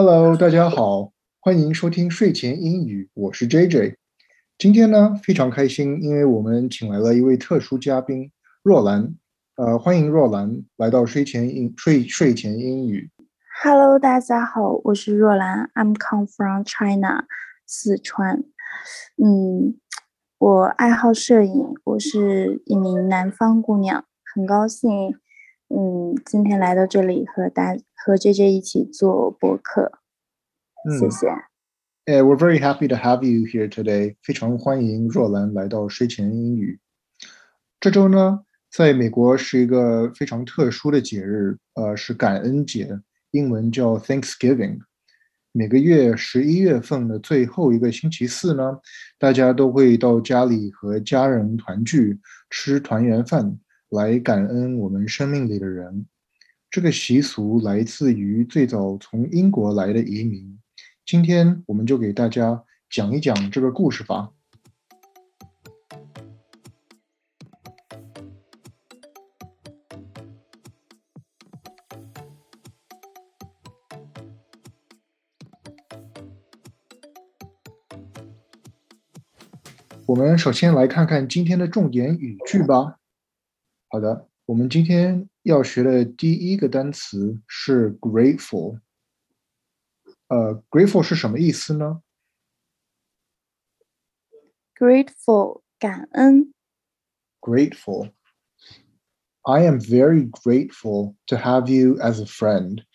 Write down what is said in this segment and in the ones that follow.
Hello，大家好，欢迎收听睡前英语，我是 JJ。今天呢非常开心，因为我们请来了一位特殊嘉宾若兰。呃，欢迎若兰来到睡前英睡睡前英语。Hello，大家好，我是若兰，I'm come from China，四川。嗯，我爱好摄影，我是一名南方姑娘，很高兴。嗯，今天来到这里和大和 J J 一起做播客，谢谢。哎，We're very happy to have you here today。非常欢迎若兰来到睡前英语。这周呢，在美国是一个非常特殊的节日，呃，是感恩节，英文叫 Thanksgiving。每个月十一月份的最后一个星期四呢，大家都会到家里和家人团聚，吃团圆饭。来感恩我们生命里的人，这个习俗来自于最早从英国来的移民。今天我们就给大家讲一讲这个故事吧。我们首先来看看今天的重点语句吧。好的，我们今天要学的第一个单词是 grateful。呃，grateful 是什么意思呢？Grateful，感恩。Grateful。I am very grateful to have you as a friend。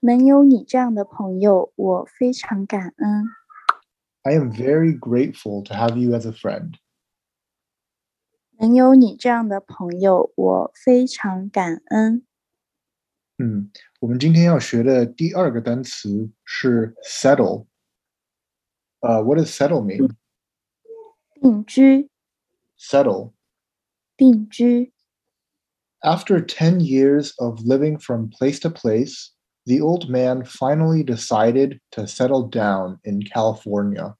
能有你这样的朋友，我非常感恩。I am very grateful to have you as a friend。 能有你这样的朋友，我非常感恩。嗯，我们今天要学的第二个单词是 settle。呃，What does settle mean？定居。Settle。定居。After ten years of living from place to place, the old man finally decided to settle down in California.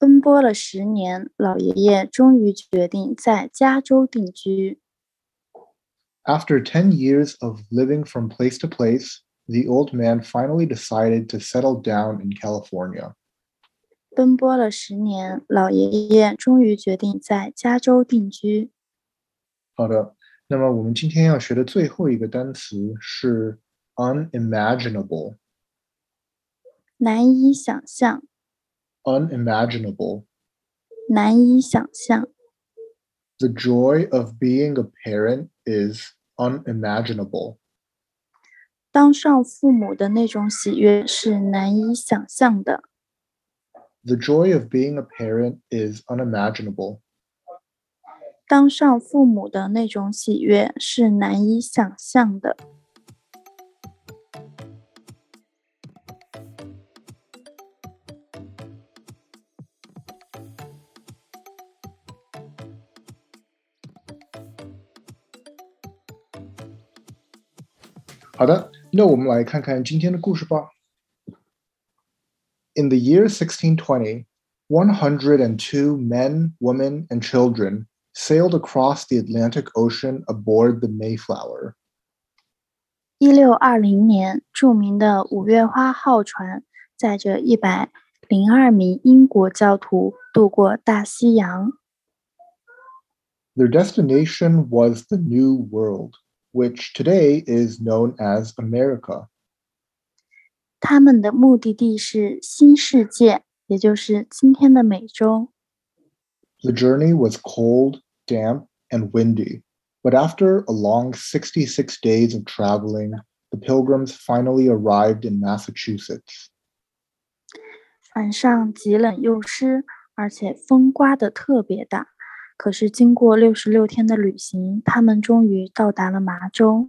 奔波了十年，老爷爷终于决定在加州定居。After ten years of living from place to place, the old man finally decided to settle down in California. 奔波了十年，老爷爷终于决定在加州定居。好的，那么我们今天要学的最后一个单词是 unimaginable，难以想象。 unimaginable. 难以想象. The joy of being a parent is unimaginable. 当上父母的那种喜悦是难以想象的. The joy of being a parent is unimaginable. 当上父母的那种喜悦是难以想象的。 好的，那我们来看看今天的故事吧。In the year 1620, 102 men, women, and children sailed across the Atlantic Ocean aboard the Mayflower. 一六二零年，着名的五月花号船载着一百零二名英国教徒渡过大西洋。Their destination was the New World which today is known as America. 他们的目的地是新世界，也就是今天的美洲。The journey was cold, damp, and windy, but after a long 66 days of traveling, the pilgrims finally arrived in Massachusetts. 船上极冷又湿，而且风刮得特别大。 可是，经过六十六天的旅行，他们终于到达了麻州。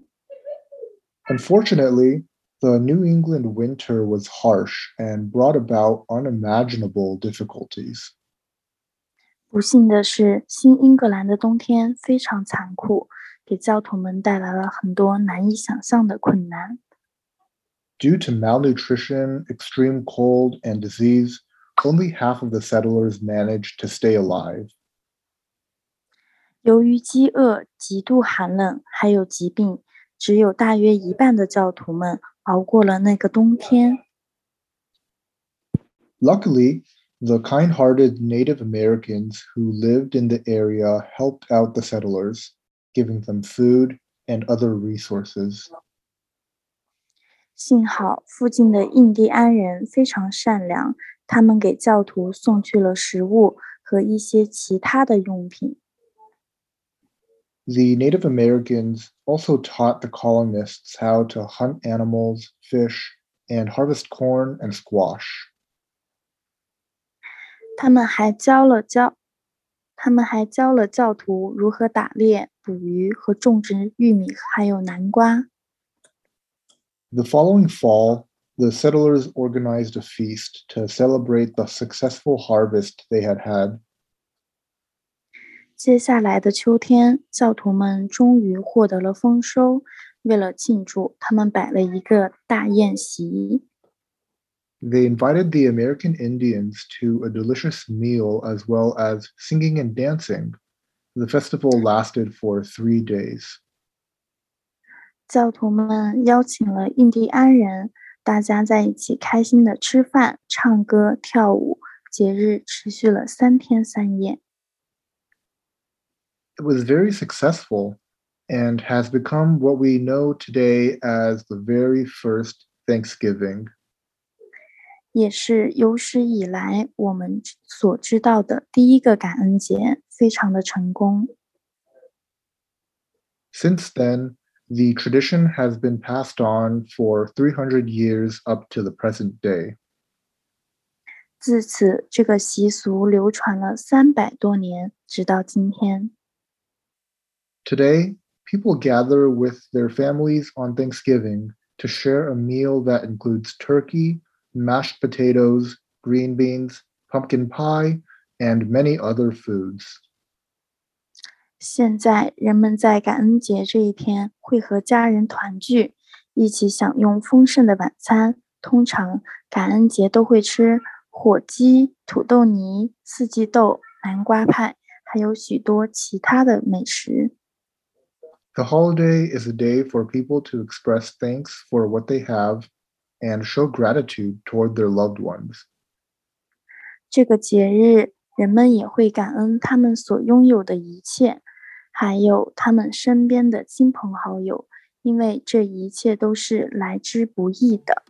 Unfortunately, the New England winter was harsh and brought about unimaginable difficulties. 不幸的是，新英格兰的冬天非常残酷，给教徒们带来了很多难以想象的困难。Due to malnutrition, extreme cold, and disease, only half of the settlers managed to stay alive. 由于饥饿、极度寒冷，还有疾病，只有大约一半的教徒们熬过了那个冬天。Luckily, the kind hearted Native Americans who lived in the area helped out the settlers, giving them food and other resources. 幸好附近的印第安人非常善良，他们给教徒送去了食物和一些其他的用品。The Native Americans also taught the colonists how to hunt animals, fish, and harvest corn and squash. 他们还教了教，他们还教了教徒如何打猎、捕鱼和种植玉米，还有南瓜。The following fall, the settlers organized a feast to celebrate the successful harvest they had had. 接下来的秋天，教徒们终于获得了丰收。为了庆祝，他们摆了一个大宴席。They invited the American Indians to a delicious meal as well as singing and dancing. The festival lasted for three days. 教徒们邀请了印第安人，大家在一起开心的吃饭、唱歌、跳舞。节日持续了三天三夜。 It was very successful and has become what we know today as the very first Thanksgiving. 也是有史以来我们所知道的第一个感恩节，非常的成功。Since then, the tradition has been passed on for 300 years up to the present day. 自此，这个习俗流传了三百多年，直到今天。 Today, people gather with their families on Thanksgiving to share a meal that includes turkey, mashed potatoes, green beans, pumpkin pie, and many other foods. 现在，人们在感恩节这一天会和家人团聚，一起享用丰盛的晚餐。通常，感恩节都会吃火鸡、土豆泥、四季豆、南瓜派，还有许多其他的美食。 The holiday is a day for people to express thanks for what they have and show gratitude toward their loved ones. 这个节日，人们也会感恩他们所拥有的一切。还有他们身边的亲朋好友，因为这一切都是来之不易的。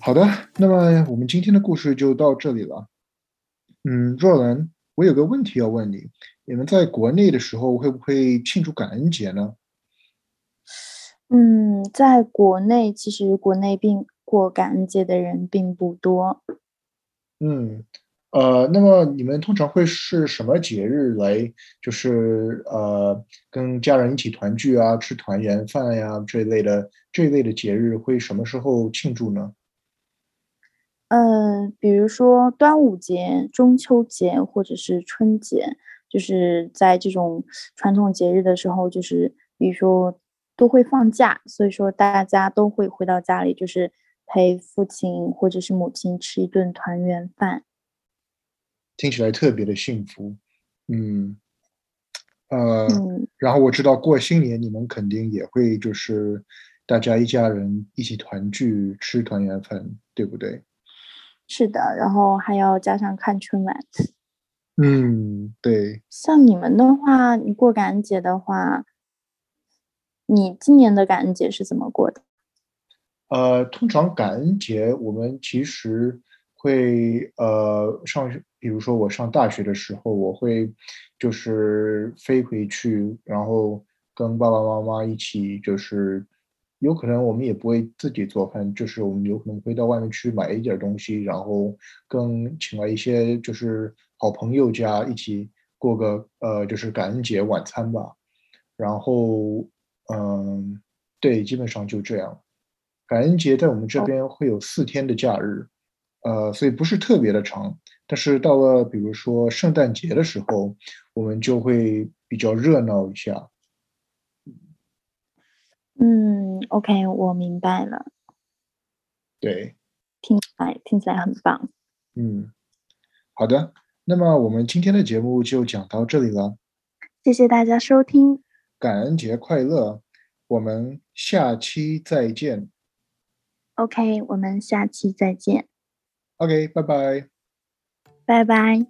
好的，那么我们今天的故事就到这里了。嗯，若兰，我有个问题要问你。你们在国内的时候会不会庆祝感恩节呢？嗯，在国内其实国内并过感恩节的人并不多。嗯，呃，那么你们通常会是什么节日来，就是呃，跟家人一起团聚啊，吃团圆饭呀这一类的这一类的节日会什么时候庆祝呢？嗯，比如说端午节、中秋节或者是春节。就是在这种传统节日的时候，就是比如说都会放假，所以说大家都会回到家里，就是陪父亲或者是母亲吃一顿团圆饭。听起来特别的幸福，嗯，呃，然后我知道过新年你们肯定也会就是大家一家人一起团聚吃团圆饭，对不对？是的，然后还要加上看春晚。嗯，对。像你们的话，你过感恩节的话，你今年的感恩节是怎么过的？呃，通常感恩节我们其实会呃上，比如说我上大学的时候，我会就是飞回去，然后跟爸爸妈妈一起，就是有可能我们也不会自己做饭，就是我们有可能会到外面去买一点东西，然后跟请来一些就是。好朋友家一起过个呃，就是感恩节晚餐吧。然后，嗯，对，基本上就这样。感恩节在我们这边会有四天的假日，呃，所以不是特别的长。但是到了比如说圣诞节的时候，我们就会比较热闹一下。嗯，OK，我明白了。对，听起来听起来很棒。嗯，好的，那么我们今天的节目就讲到这里了。谢谢大家收听，感恩节快乐，我们下期再见。OK，我们下期再见，OK，拜拜。拜拜。